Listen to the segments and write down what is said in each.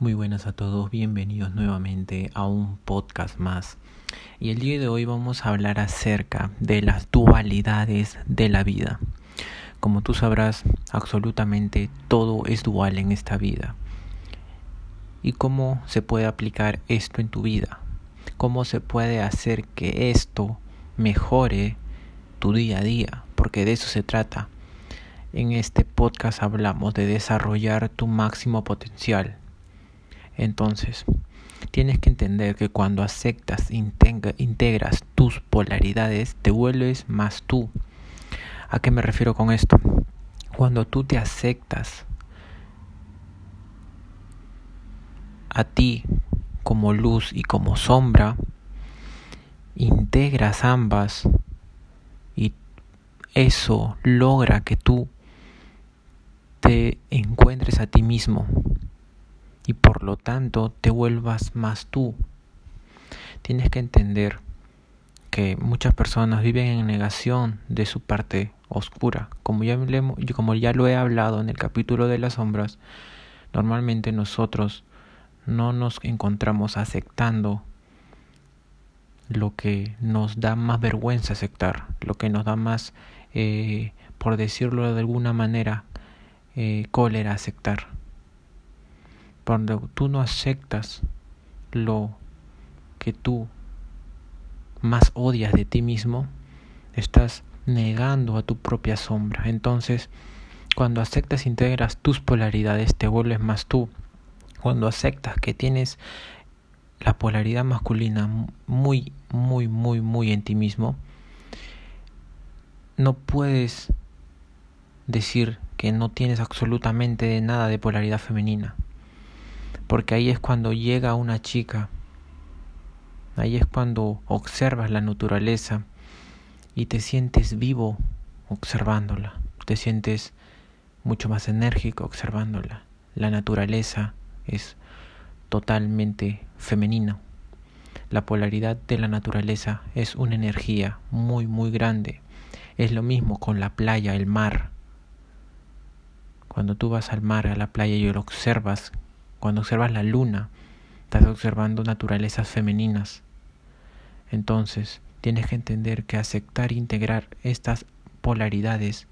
Muy buenas a todos, bienvenidos nuevamente a un podcast más. Y el día de hoy vamos a hablar acerca de las dualidades de la vida. Como tú sabrás, absolutamente todo es dual en esta vida. ¿Y cómo se puede aplicar esto en tu vida? ¿Cómo se puede hacer que esto mejore tu día a día? Porque de eso se trata. En este podcast hablamos de desarrollar tu máximo potencial entonces, tienes que entender que cuando aceptas, integras tus polaridades, te vuelves más tú. ¿A qué me refiero con esto? Cuando tú te aceptas a ti como luz y como sombra, integras ambas y eso logra que tú te encuentres a ti mismo y por lo tanto te vuelvas más tú. Tienes que entender que muchas personas viven en negación de su parte oscura. Como ya, como ya lo he hablado en el capítulo de las sombras, normalmente nosotros no nos encontramos aceptando lo que nos da más vergüenza aceptar, lo que nos da más, eh, por decirlo de alguna manera, eh, cólera aceptar. Cuando tú no aceptas lo que tú más odias de ti mismo, estás negando a tu propia sombra. Entonces, cuando aceptas, integras tus polaridades, te vuelves más tú. Cuando aceptas que tienes la polaridad masculina muy, muy, muy, muy en ti mismo, no puedes decir que no tienes absolutamente nada de polaridad femenina porque ahí es cuando llega una chica, ahí es cuando observas la naturaleza y te sientes vivo observándola, te sientes mucho más enérgico observándola. La naturaleza es totalmente femenina. La polaridad de la naturaleza es una energía muy muy grande. Es lo mismo con la playa, el mar. Cuando tú vas al mar, a la playa y lo observas, cuando observas la luna, estás observando naturalezas femeninas. Entonces, tienes que entender que aceptar e integrar estas polaridades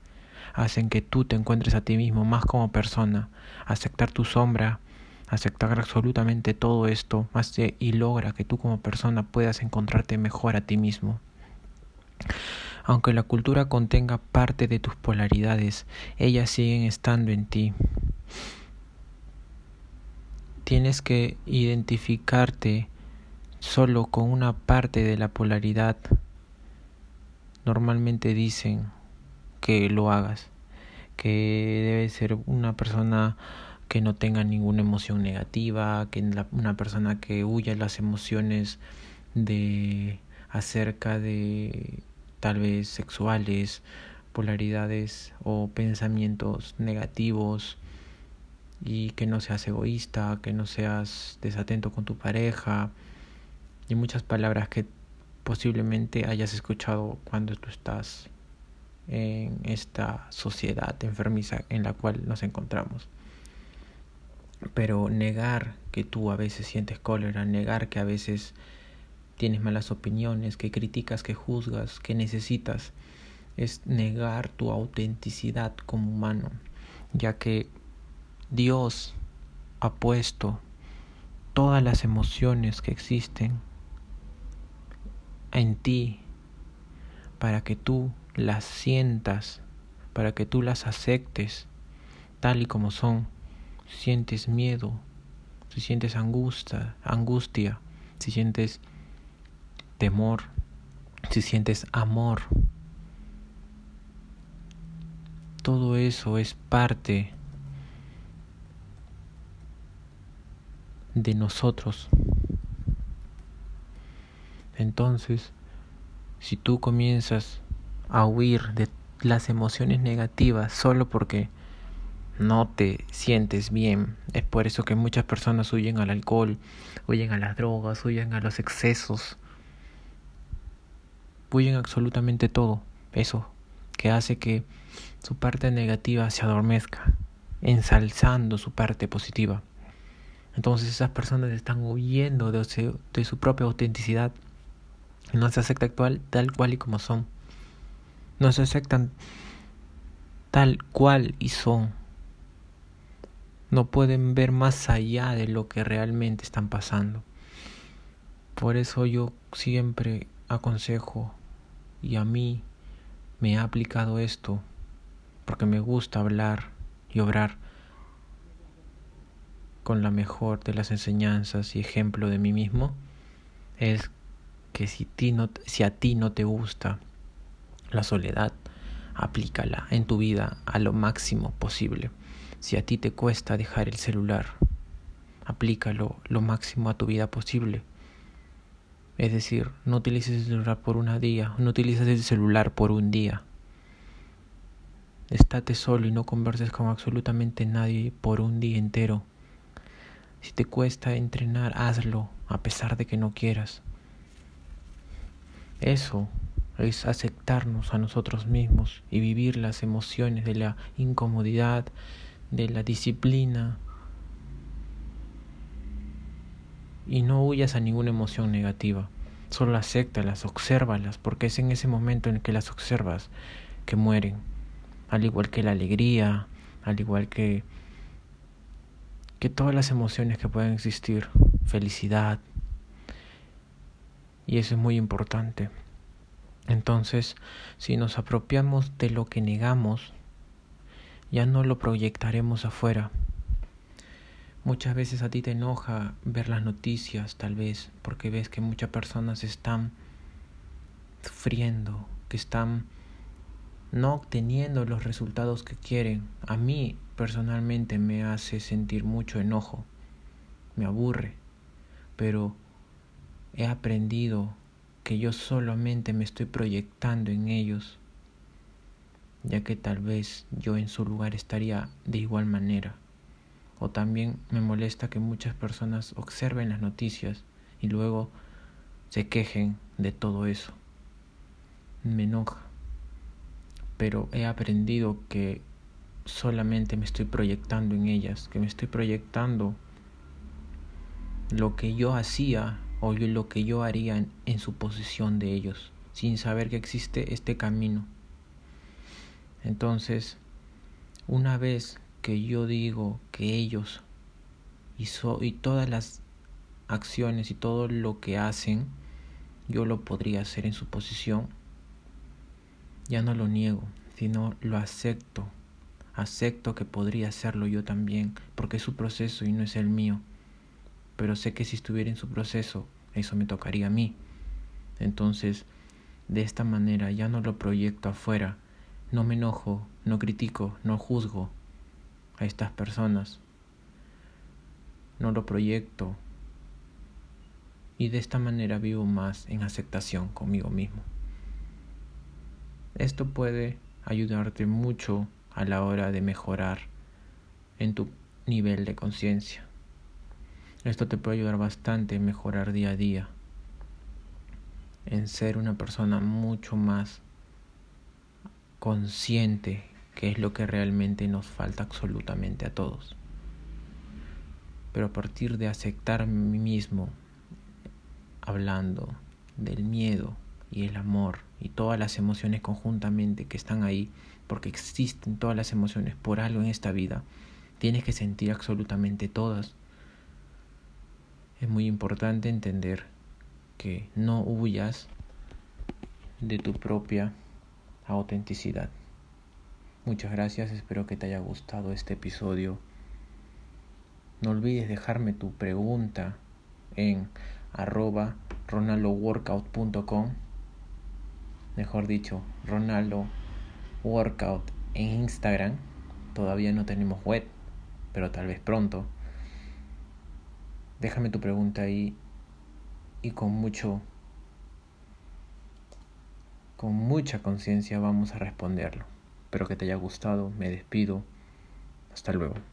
hacen que tú te encuentres a ti mismo más como persona, aceptar tu sombra, aceptar absolutamente todo esto hace y logra que tú como persona puedas encontrarte mejor a ti mismo. Aunque la cultura contenga parte de tus polaridades, ellas siguen estando en ti tienes que identificarte solo con una parte de la polaridad, normalmente dicen que lo hagas, que debe ser una persona que no tenga ninguna emoción negativa, que una persona que huya las emociones de acerca de tal vez sexuales, polaridades o pensamientos negativos y que no seas egoísta, que no seas desatento con tu pareja y muchas palabras que posiblemente hayas escuchado cuando tú estás en esta sociedad enfermiza en la cual nos encontramos. Pero negar que tú a veces sientes cólera, negar que a veces tienes malas opiniones, que criticas, que juzgas, que necesitas, es negar tu autenticidad como humano, ya que Dios ha puesto todas las emociones que existen en ti para que tú las sientas, para que tú las aceptes tal y como son. Si sientes miedo, si sientes angustia, angustia, si sientes temor, si sientes amor, todo eso es parte de nosotros. Entonces, si tú comienzas a huir de las emociones negativas solo porque no te sientes bien, es por eso que muchas personas huyen al alcohol, huyen a las drogas, huyen a los excesos, huyen absolutamente todo, eso que hace que su parte negativa se adormezca, ensalzando su parte positiva. Entonces esas personas están huyendo de su, propia autenticidad. No se aceptan actual, tal cual y como son. No se aceptan tal cual y son. No pueden ver más allá de lo que realmente están pasando. Por eso yo siempre aconsejo y a mí me ha aplicado esto porque me gusta hablar y obrar con la mejor de las enseñanzas y ejemplo de mí mismo es que si, no, si a ti no te gusta la soledad, aplícala en tu vida a lo máximo posible. Si a ti te cuesta dejar el celular, aplícalo lo máximo a tu vida posible. Es decir, no utilices el celular por un día, no utilices el celular por un día. Estate solo y no converses con absolutamente nadie por un día entero. Si te cuesta entrenar, hazlo a pesar de que no quieras. Eso es aceptarnos a nosotros mismos y vivir las emociones de la incomodidad, de la disciplina. Y no huyas a ninguna emoción negativa. Solo acéptalas, obsérvalas, porque es en ese momento en que las observas que mueren. Al igual que la alegría, al igual que que todas las emociones que pueden existir, felicidad, y eso es muy importante. Entonces, si nos apropiamos de lo que negamos, ya no lo proyectaremos afuera. Muchas veces a ti te enoja ver las noticias, tal vez, porque ves que muchas personas están sufriendo, que están no obteniendo los resultados que quieren. A mí personalmente me hace sentir mucho enojo, me aburre, pero he aprendido que yo solamente me estoy proyectando en ellos, ya que tal vez yo en su lugar estaría de igual manera. O también me molesta que muchas personas observen las noticias y luego se quejen de todo eso. Me enoja pero he aprendido que solamente me estoy proyectando en ellas, que me estoy proyectando lo que yo hacía o lo que yo haría en, su posición de ellos, sin saber que existe este camino. Entonces, una vez que yo digo que ellos y todas las acciones y todo lo que hacen, yo lo podría hacer en su posición, ya no lo niego, sino lo acepto. Acepto que podría hacerlo yo también, porque es su proceso y no es el mío. Pero sé que si estuviera en su proceso, eso me tocaría a mí. Entonces, de esta manera ya no lo proyecto afuera, no me enojo, no critico, no juzgo a estas personas. No lo proyecto. Y de esta manera vivo más en aceptación conmigo mismo. Esto puede ayudarte mucho a la hora de mejorar en tu nivel de conciencia. Esto te puede ayudar bastante en mejorar día a día, en ser una persona mucho más consciente, que es lo que realmente nos falta absolutamente a todos. Pero a partir de aceptar a mí mismo, hablando del miedo y el amor, y todas las emociones conjuntamente que están ahí, porque existen todas las emociones por algo en esta vida, tienes que sentir absolutamente todas. Es muy importante entender que no huyas de tu propia autenticidad. Muchas gracias, espero que te haya gustado este episodio. No olvides dejarme tu pregunta en arroba ronaldoworkout.com mejor dicho, Ronaldo Workout en Instagram. Todavía no tenemos web, pero tal vez pronto. Déjame tu pregunta ahí y con mucho con mucha conciencia vamos a responderlo. Espero que te haya gustado, me despido. Hasta luego.